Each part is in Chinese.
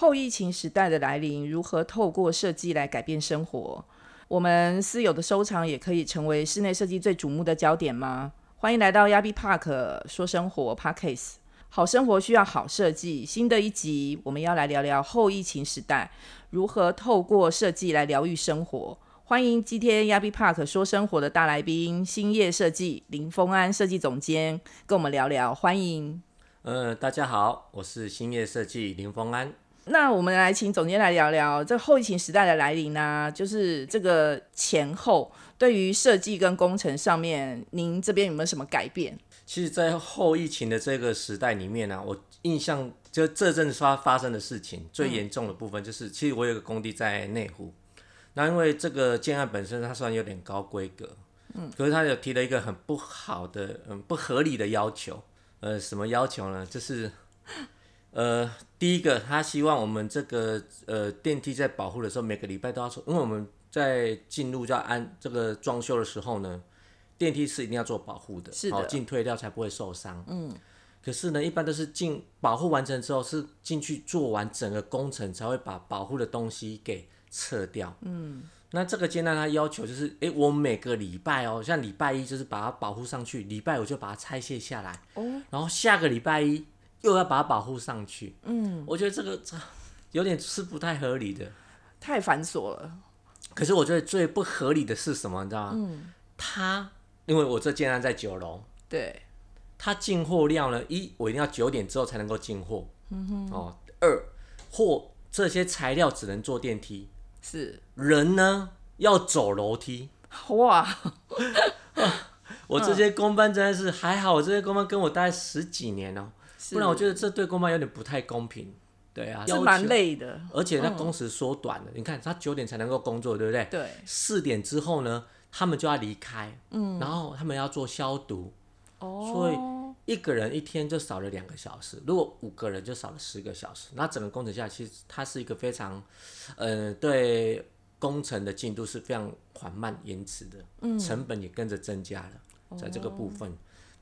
后疫情时代的来临，如何透过设计来改变生活？我们私有的收藏也可以成为室内设计最瞩目的焦点吗？欢迎来到亚比 Park 说生活 Parkcase，好生活需要好设计。新的一集，我们要来聊聊后疫情时代如何透过设计来疗愈生活。欢迎今天亚比 Park 说生活的大来宾，兴业设计林峰安设计总监，跟我们聊聊。欢迎。呃，大家好，我是兴业设计林峰安。那我们来请总监来聊聊这后疫情时代的来临呢，就是这个前后对于设计跟工程上面，您这边有没有什么改变？其实，在后疫情的这个时代里面呢，我印象就这阵发发生的事情最严重的部分，就是其实我有个工地在内湖，那因为这个建案本身它虽然有点高规格，嗯，可是它有提了一个很不好的、嗯不合理的要求。呃，什么要求呢？就是，呃，第一个，他希望我们这个呃电梯在保护的时候，每个礼拜都要做，因为我们在进入要安这个装修的时候呢，电梯是一定要做保护的，是的，进退掉才不会受伤。嗯，可是呢，一般都是进保护完成之后，是进去做完整个工程才会把保护的东西给撤掉。嗯。那这个阶段他要求就是，哎，我每个礼拜哦，像礼拜一就是把它保护上去，礼拜五就把它拆卸下来，哦，然后下个礼拜一又要把它保护上去，嗯，我觉得这个这 有点是不太合理的，太繁琐了。可是我觉得最不合理的是什么，你知道吗？嗯，他因为我这竟然在九楼，对，他进货量呢，一我一定要九点之后才能够进货，嗯哼，哦，二货这些材料只能坐电梯。是。人呢要走楼梯。哇！我这些工班真的是还好，我这些工班跟我待十几年哦，不然我觉得这对公班有点不太公平。对啊，是蛮累的，而且他工时缩短了。你看他九点才能够工作，对不对？对。四点之后呢，他们就要离开，嗯，然后他们要做消毒，哦，所以一个人一天就少了两个小时。如果五个人就少了十个小时。那整个工程下，其实它是一个非常。呃，对工程的进度是非常缓慢延迟的，嗯，成本也跟着增加了，在这个部分，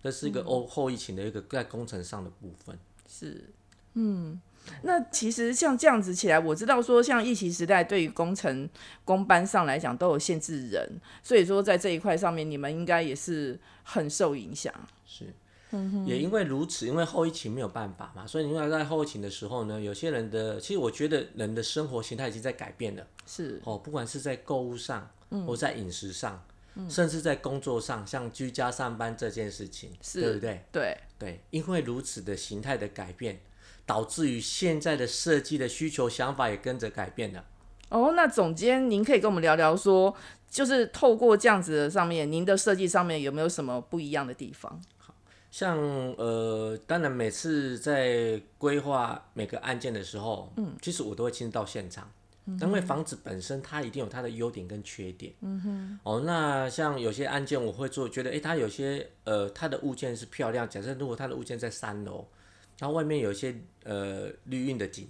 这是一个后后疫情的一个在工程上的部分。是，嗯，那其实像这样子起来，我知道说像疫情时代对于工程工班上来讲都有限制人，所以说在这一块上面，你们应该也是很受影响。是。也因为如此，因为后疫情没有办法嘛，所以因为在后疫情的时候呢，有些人的其实我觉得人的生活形态已经在改变了，是。哦，不管是在购物上，或在饮食上，甚至在工作上，像居家上班这件事情，对不对？对对，因为如此的形态的改变，导致于现在的设计的需求想法也跟着改变了。哦，那总监，您可以跟我们聊聊说，就是透过这样子的上面，您的设计上面有没有什么不一样的地方？像呃，当然每次在规划每个案件的时候，嗯，其实我都会亲自到现场，因为房子本身它一定有它的优点跟缺点，嗯哼。哦，那像有些案件我会做，觉得哎，它有些呃，它的物件是漂亮。假设如果它的物件在三楼，然后外面有一些呃绿荫的景，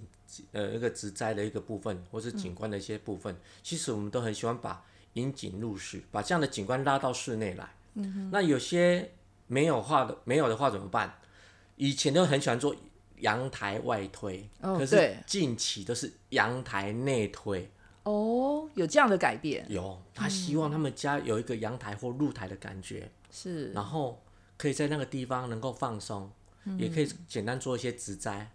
呃一个植栽的一个部分，或是景观的一些部分，其实我们都很喜欢把引景入室，把这样的景观拉到室内来。嗯哼。那有些。没有画的，没有的话怎么办？以前都很喜欢做阳台外推，可是近期都是阳台内推。哦，有这样的改变？有，他希望他们家有一个阳台或露台的感觉，是，然后可以在那个地方能够放松，也可以简单做一些植栽，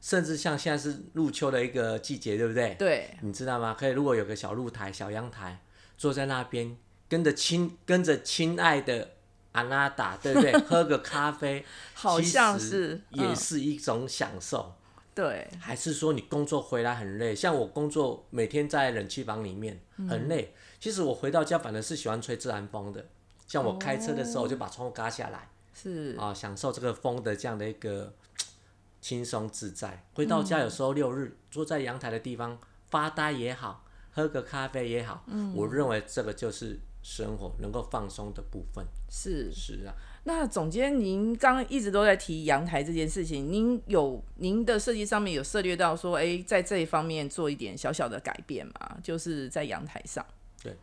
甚至像现在是入秋的一个季节，对不对？对，你知道吗？可以如果有个小露台、小阳台，坐在那边，跟着亲，跟着亲爱的。阿拉达，对不对？喝个咖啡，好像是也是一种享受。对，还是说你工作回来很累？像我工作每天在冷气房里面很累。其实我回到家反而是喜欢吹自然风的。像我开车的时候，我就把窗户嘎下来，是啊，享受这个风的这样的一个 轻松自在。回到家有时候六日坐在阳台的地方发呆也好，喝个咖啡也好，我认为这个就是。生活能够放松的部分是是啊。那总监，您刚刚一直都在提阳台这件事情，您有您的设计上面有涉猎到说，哎，在这一方面做一点小小的改变吗？就是在阳台上。对，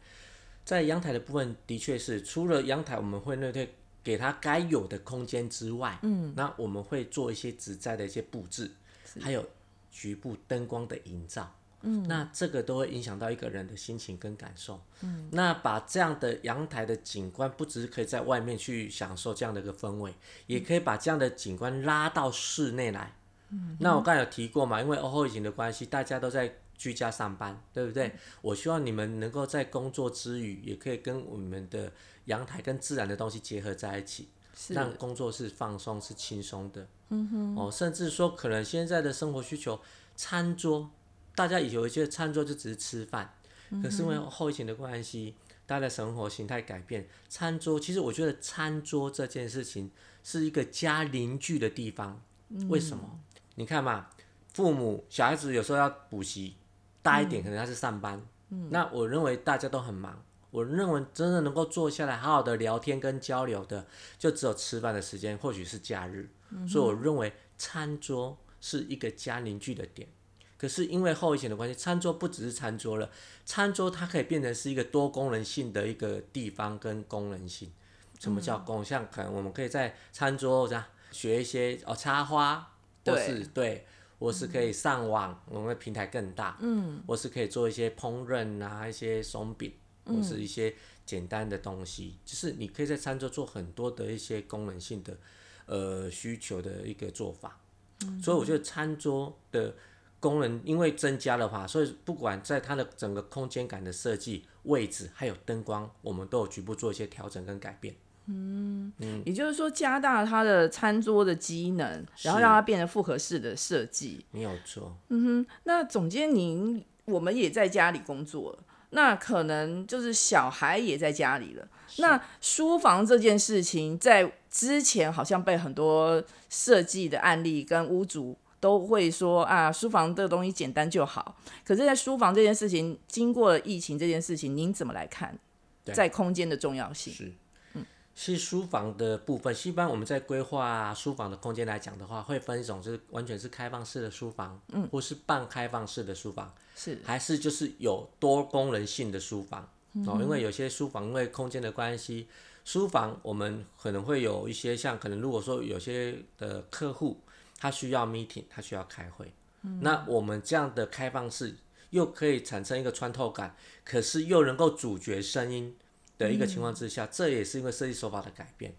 在阳台的部分，的确是除了阳台我们会那对给它该有的空间之外，嗯，那我们会做一些植栽的一些布置，还有局部灯光的营造。嗯，那这个都会影响到一个人的心情跟感受。嗯，那把这样的阳台的景观，不只是可以在外面去享受这样的一个氛围，也可以把这样的景观拉到室内来。嗯，那我刚才有提过嘛，因为后疫情的关系，大家都在居家上班，对不对？我希望你们能够在工作之余，也可以跟我们的阳台跟自然的东西结合在一起，让工作是放松、是轻松的。嗯哼，哦，甚至说可能现在的生活需求，餐桌。大家有一些餐桌就只是吃饭，可是因为后疫情的关系，大家的生活形态改变，餐桌其实我觉得餐桌这件事情是一个家邻居的地方。为什么？你看嘛，父母小孩子有时候要补习，大一点可能他是上班，那我认为大家都很忙。我认为真的能够坐下来好好的聊天跟交流的，就只有吃饭的时间，或许是假日。所以我认为餐桌是一个家邻居的点。可是因为后疫情的关系，餐桌不只是餐桌了，餐桌它可以变成是一个多功能性的一个地方跟功能性。什么叫功？像可能我们可以在餐桌上学一些哦插花，或是对，我是可以上网，我们的平台更大，嗯，我是可以做一些烹饪啊，一些松饼，或是一些简单的东西，就是你可以在餐桌做很多的一些功能性的呃需求的一个做法。所以我觉得餐桌的。功能因为增加的话，所以不管在它的整个空间感的设计、位置，还有灯光，我们都有局部做一些调整跟改变。嗯嗯，也就是说加大它的餐桌的机能，然后让它变得复合式的设计。没有错。嗯哼，那总监您，我们也在家里工作，那可能就是小孩也在家里了。那书房这件事情，在之前好像被很多设计的案例跟屋主。都会说啊，书房这个东西简单就好。可是，在书房这件事情，经过了疫情这件事情，您怎么来看？在空间的重要性是，嗯，是书房的部分。一般我们在规划书房的空间来讲的话，会分一种就是完全是开放式的书房，嗯，或是半开放式的书房，是，还是就是有多功能性的书房哦。因为有些书房因为空间的关系，书房我们可能会有一些像可能如果说有些的客户。他需要 meeting，他需要开会。那我们这样的开放式又可以产生一个穿透感，可是又能够主角声音的一个情况之下，这也是因为设计手法的改变。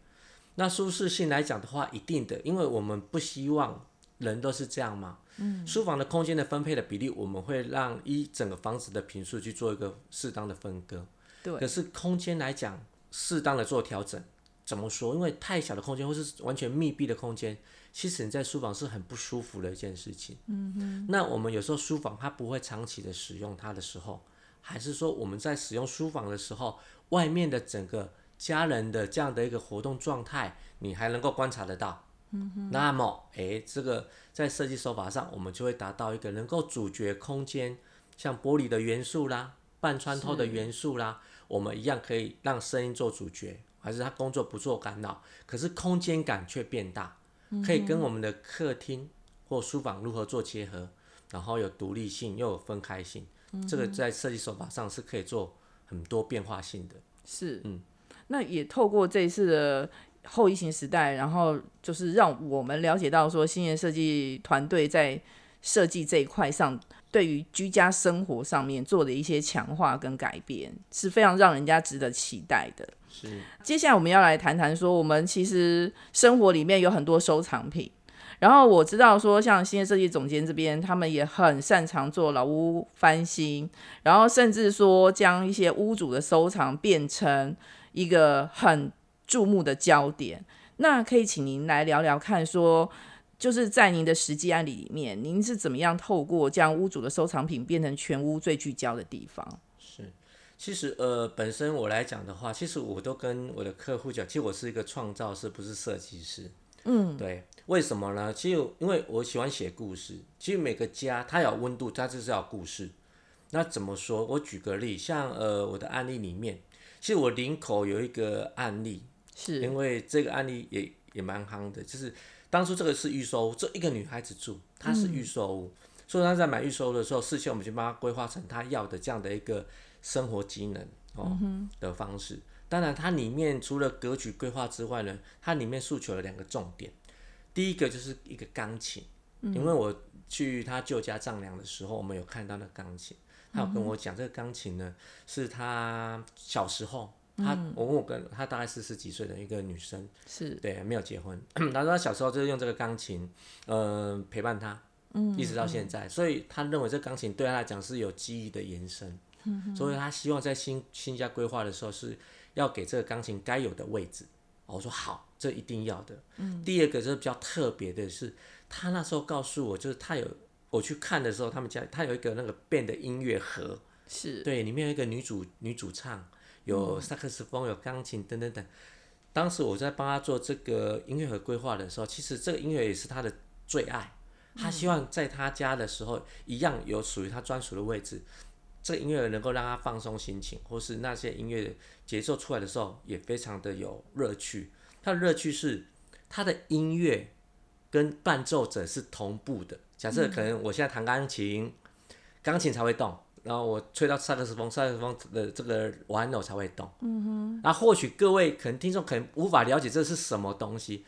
那舒适性来讲的话，一定的，因为我们不希望人都是这样嘛。嗯。书房的空间的分配的比例，我们会让一整个房子的平数去做一个适当的分割。对。可是空间来讲，适当的做调整，怎么说？因为太小的空间或是完全密闭的空间。其实你在书房是很不舒服的一件事情。嗯哼。那我们有时候书房它不会长期的使用它的时候，还是说我们在使用书房的时候，外面的整个家人的这样的一个活动状态，你还能够观察得到。嗯哼。那么，诶，这个在设计手法上，我们就会达到一个能够主角空间，像玻璃的元素啦，半穿透的元素啦，我们一样可以让声音做主角，还是他工作不做干扰，可是空间感却变大。可以跟我们的客厅或书房如何做结合，然后有独立性又有分开性，这个在设计手法上是可以做很多变化性的。是，嗯，那也透过这一次的后疫情时代，然后就是让我们了解到说，新业设计团队在设计这一块上，对于居家生活上面做的一些强化跟改变，是非常让人家值得期待的。是，接下来我们要来谈谈说，我们其实生活里面有很多收藏品。然后我知道说，像新的设计总监这边，他们也很擅长做老屋翻新，然后甚至说将一些屋主的收藏变成一个很注目的焦点。那可以请您来聊聊看，说就是在您的实际案例里面，您是怎么样透过将屋主的收藏品变成全屋最聚焦的地方？是其实，呃，本身我来讲的话，其实我都跟我的客户讲，其实我是一个创造师，不是设计师。嗯，对，为什么呢？其实因为我喜欢写故事。其实每个家它有温度，它就是要故事。那怎么说？我举个例，像呃我的案例里面，其实我林口有一个案例，是因为这个案例也也蛮夯的，就是当初这个是预售屋，这一个女孩子住，她是预售屋，所以她在买预售的时候，事先我们就帮她规划成她要的这样的一个。生活机能哦的方式，当然它里面除了格局规划之外呢，它里面诉求了两个重点。第一个就是一个钢琴，因为我去她舅家丈量的时候，我们有看到那钢琴，她有跟我讲，这个钢琴呢是她小时候，他我问我跟他大概四十几岁的一个女生，是。对，没有结婚，他说他小时候就是用这个钢琴，呃，陪伴她，嗯，一直到现在，所以他认为这钢琴对他来讲是有记忆的延伸，嗯，所以他希望在新新家规划的时候是要给这个钢琴该有的位置。我说好，这一定要的。嗯，第二个就是比较特别的是，他那时候告诉我，就是他有我去看的时候，他们家他有一个那个变的音乐盒，是。对，里面有一个女主女主唱，有萨克斯风，有钢琴等等等。当时我在帮他做这个音乐盒规划的时候，其实这个音乐也是他的最爱，他希望在他家的时候一样有属于他专属的位置。这个音乐能够让他放松心情，或是那些音乐节奏出来的时候也非常的有乐趣。他的乐趣是他的音乐跟伴奏者是同步的。假设可能我现在弹钢琴，钢琴才会动，然后我吹到萨克斯风，萨克斯风的这个玩偶才会动。嗯哼。那或许各位可能听众可能无法了解这是什么东西，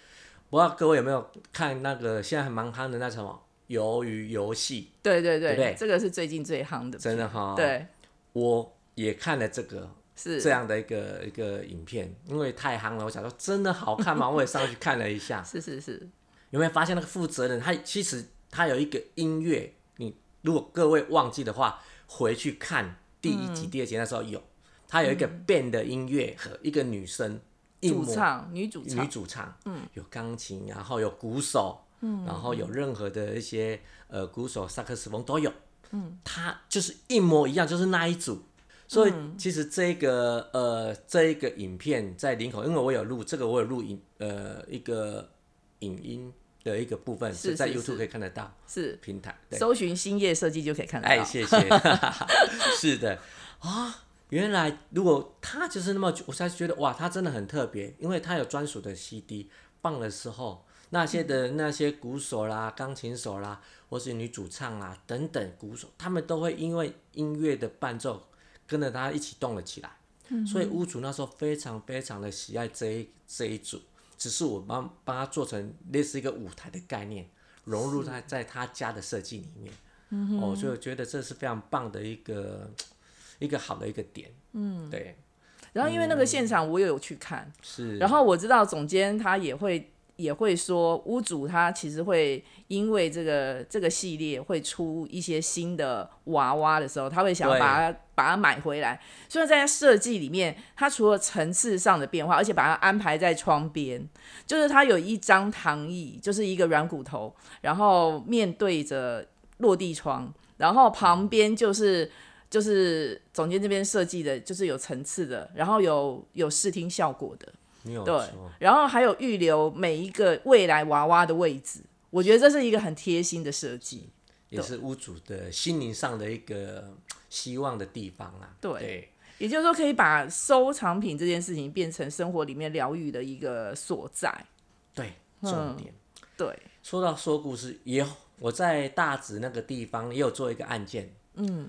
不知道各位有没有看那个现在很蛮夯的那什么？鱿鱼游戏，对对对，对这个是最近最夯的，真的哈。对，我也看了这个是这样的一个一个影片，因为太夯了，我想说真的好看吗？我也上去看了一下。是是是，有没有发现那个负责人他其实他有一个音乐，你如果各位忘记的话，回去看第一集、第二集那时候有，他有一个 band 的音乐和一个女生主唱、女主女主唱，嗯，有钢琴，然后有鼓手。嗯。然后有任何的一些呃鼓手、萨克斯风都有，嗯，他就是一模一样，就是那一组。所以其实这个呃这一个影片在林口，因为我有录这个，我有录影呃一个影音的一个部分是在 YouTube 可以看得到，是平台搜寻新业设计就可以看得到。哎，谢谢。是的啊，原来如果他就是那么，我才觉得哇，他真的很特别，因为他有专属的 CD 放的时候。那些的那些鼓手啦、钢琴手啦，或是女主唱啦等等鼓手，他们都会因为音乐的伴奏跟着他一起动了起来。所以屋主那时候非常非常的喜爱这一这一组，只是我帮帮他做成类似一个舞台的概念，融入在在他家的设计里面。哦，所以我觉得这是非常棒的一个 一个好的一个点。嗯，对。然后因为那个现场我也有去看，是。然后我知道总监他也会。也会说屋主他其实会因为这个这个系列会出一些新的娃娃的时候，他会想把它把它买回来。所以在设计里面，它除了层次上的变化，而且把它安排在窗边，就是它有一张躺椅，就是一个软骨头，然后面对着落地窗，然后旁边就是就是总监这边设计的，就是有层次的，然后有有视听效果的。对，然后还有预留每一个未来娃娃的位置，我觉得这是一个很贴心的设计，也是屋主的心灵上的一个希望的地方啊。对，也就是说可以把收藏品这件事情变成生活里面疗愈的一个所在。对，重点。对，说到说故事，也我在大直那个地方也有做一个案件。嗯。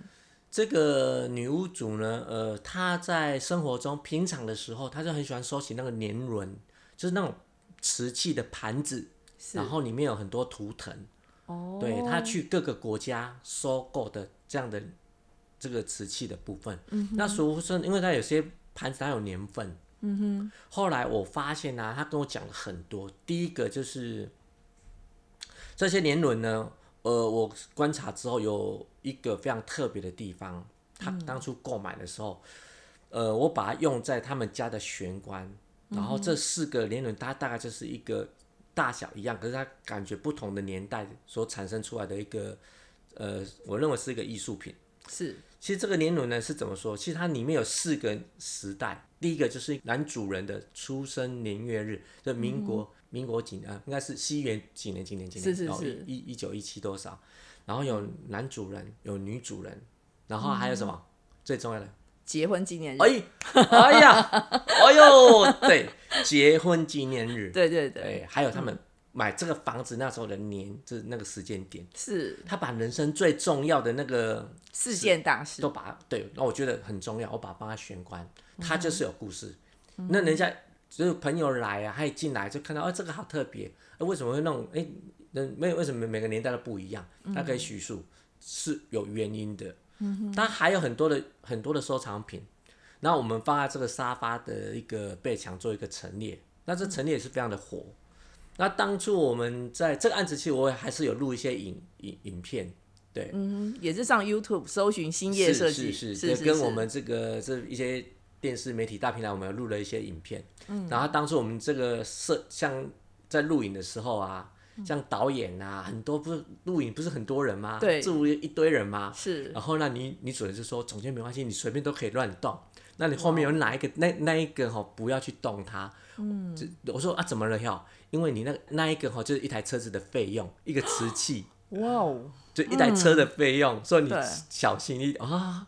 这个女屋主呢，呃，她在生活中平常的时候，她就很喜欢收起那个年轮，就是那种瓷器的盘子，然后里面有很多图腾。哦。对他去各个国家收购的这样的这个瓷器的部分。嗯。那俗称，因为他有些盘子它有年份。嗯哼。后来我发现呢，他跟我讲了很多。第一个就是这些年轮呢。呃，我观察之后有一个非常特别的地方，他当初购买的时候，呃，我把它用在他们家的玄关，然后这四个年轮它大概就是一个大小一样，可是它感觉不同的年代所产生出来的一个，呃，我认为是一个艺术品。是，其实这个年轮呢是怎么说？其实它里面有四个时代，第一个就是男主人的出生年月日，就民国。民国几啊？应该是西元几年？几年？几年？是是是，一一九一七多少？然后有男主人，有女主人，然后还有什么？最重要的结婚纪念日。哎，哎呀，哎呦，对，结婚纪念日。对对对。还有他们买这个房子那时候的年，就是那个时间点。是。他把人生最重要的那个事件大事都把对，那我觉得很重要，我把它帮他玄关，他就是有故事。那人家。就是朋友来啊，他一进来就看到，哦，这个好特别，为什么会弄？哎，那没有为什么每个年代都不一样？他可以叙述是有原因的。嗯它还有很多的很多的收藏品，然后我们放在这个沙发的一个背墙做一个陈列，那这陈列也是非常的火。那当初我们在这个案子其实，我还是有录一些影影影片，对，嗯，也是上 YouTube 搜寻新业设计，是是是，跟我们这个这一些电视媒体大平台，我们有录了一些影片。嗯，然后当初我们这个摄像在录影的时候啊。像导演啊，很多不是录影不是很多人吗？对，这一堆人吗？是。然后那你你主人就说，总监没关系，你随便都可以乱动。那你后面有哪一个那那一个哈，不要去动它。嗯。我说啊，怎么了哟？因为你那那一个哈，就是一台车子的费用，一个瓷器。哇哦。就一台车的费用，所以你小心一点啊。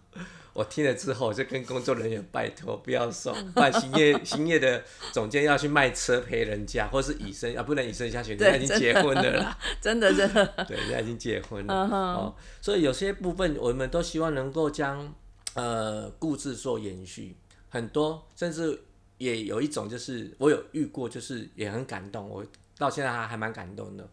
我听了之后，就跟工作人员拜托不要送，不然兴业兴业的总监要去卖车赔人家，或是以身啊，不能以身相许，人家已经结婚了啦，真的真的，对，人家已经结婚了。哦，所以有些部分我们都希望能够将呃故事做延续，很多甚至也有一种就是我有遇过，就是也很感动，我到现在还还蛮感动的，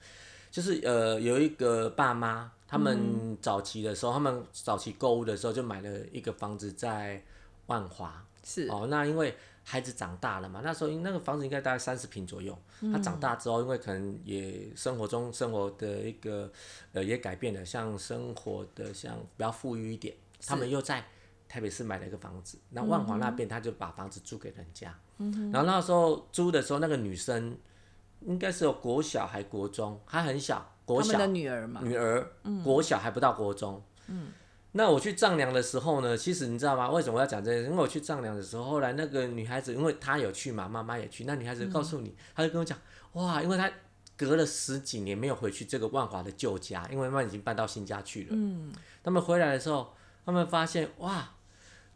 就是呃有一个爸妈。他们早期的时候，他们早期购物的时候就买了一个房子在万华。是哦，那因为孩子长大了嘛，那时候那个房子应该大概三十平左右。他长大之后，因为可能也生活中生活的一个呃也改变了，像生活的像比较富裕一点，他们又在台北市买了一个房子。那万华那边他就把房子租给人家。然后那时候租的时候，那个女生应该是有国小还国中，还很小。国小的女儿嘛，女儿，国小还不到国中。嗯，那我去丈量的时候呢，其实你知道吗？为什么要讲这件事？因为我去丈量的时候，后来那个女孩子，因为她有去嘛，妈妈也去，那女孩子告诉你，她就跟我讲，哇，因为她隔了十几年没有回去这个万华的旧家，因为妈妈已经搬到新家去了。嗯，他们回来的时候，他们发现，哇。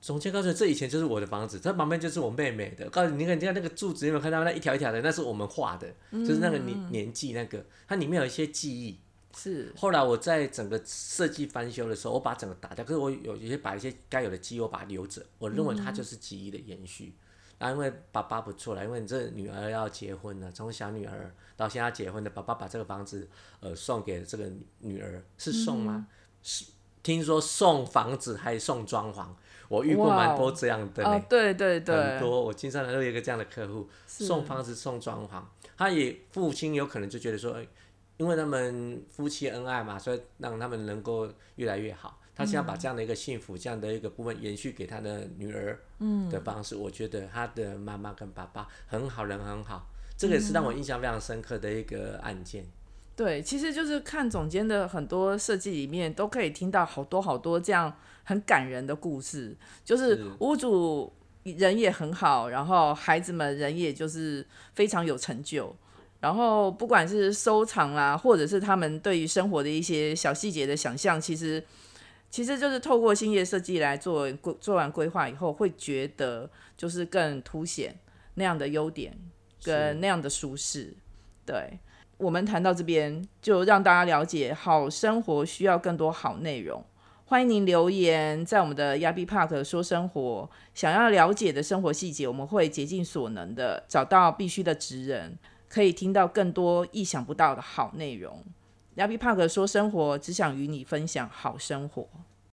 总监告诉这以前就是我的房子，这旁边就是我妹妹的。告诉你，你看，你看那个柱子，有没有看到那一条一条的？那是我们画的，就是那个年年纪那个，它里面有一些记忆。是。后来我在整个设计翻修的时候，我把整个打掉，可是我有一些把一些该有的记忆我把它留着，我认为它就是记忆的延续。啊，因为爸爸不错了，因为你这女儿要结婚了，从小女儿到现在结婚的，爸爸把这个房子呃送给这个女儿，是送吗？是，听说送房子还送装潢。我遇过蛮多这样的嘞，对对对，很多。我经常都有一个这样的客户，送房子送装潢，他也父亲有可能就觉得说，因为他们夫妻恩爱嘛，所以让他们能够越来越好。他想要把这样的一个幸福，这样的一个部分延续给他的女儿的方式，我觉得他的妈妈跟爸爸很好，人很好，这个也是让我印象非常深刻的一个案件。对，其实就是看总监的很多设计里面，都可以听到好多好多这样很感人的故事。就是屋主人也很好，然后孩子们人也就是非常有成就。然后不管是收藏啦，或者是他们对于生活的一些小细节的想象，其实其实就是透过新业设计来做规做完规划以后，会觉得就是更凸显那样的优点跟那样的舒适。对。我们谈到这边，就让大家了解好生活需要更多好内容。欢迎您留言在我们的亚比 Park 说生活，想要了解的生活细节，我们会竭尽所能的找到必须的职人，可以听到更多意想不到的好内容。亚比 Park 说生活，只想与你分享好生活。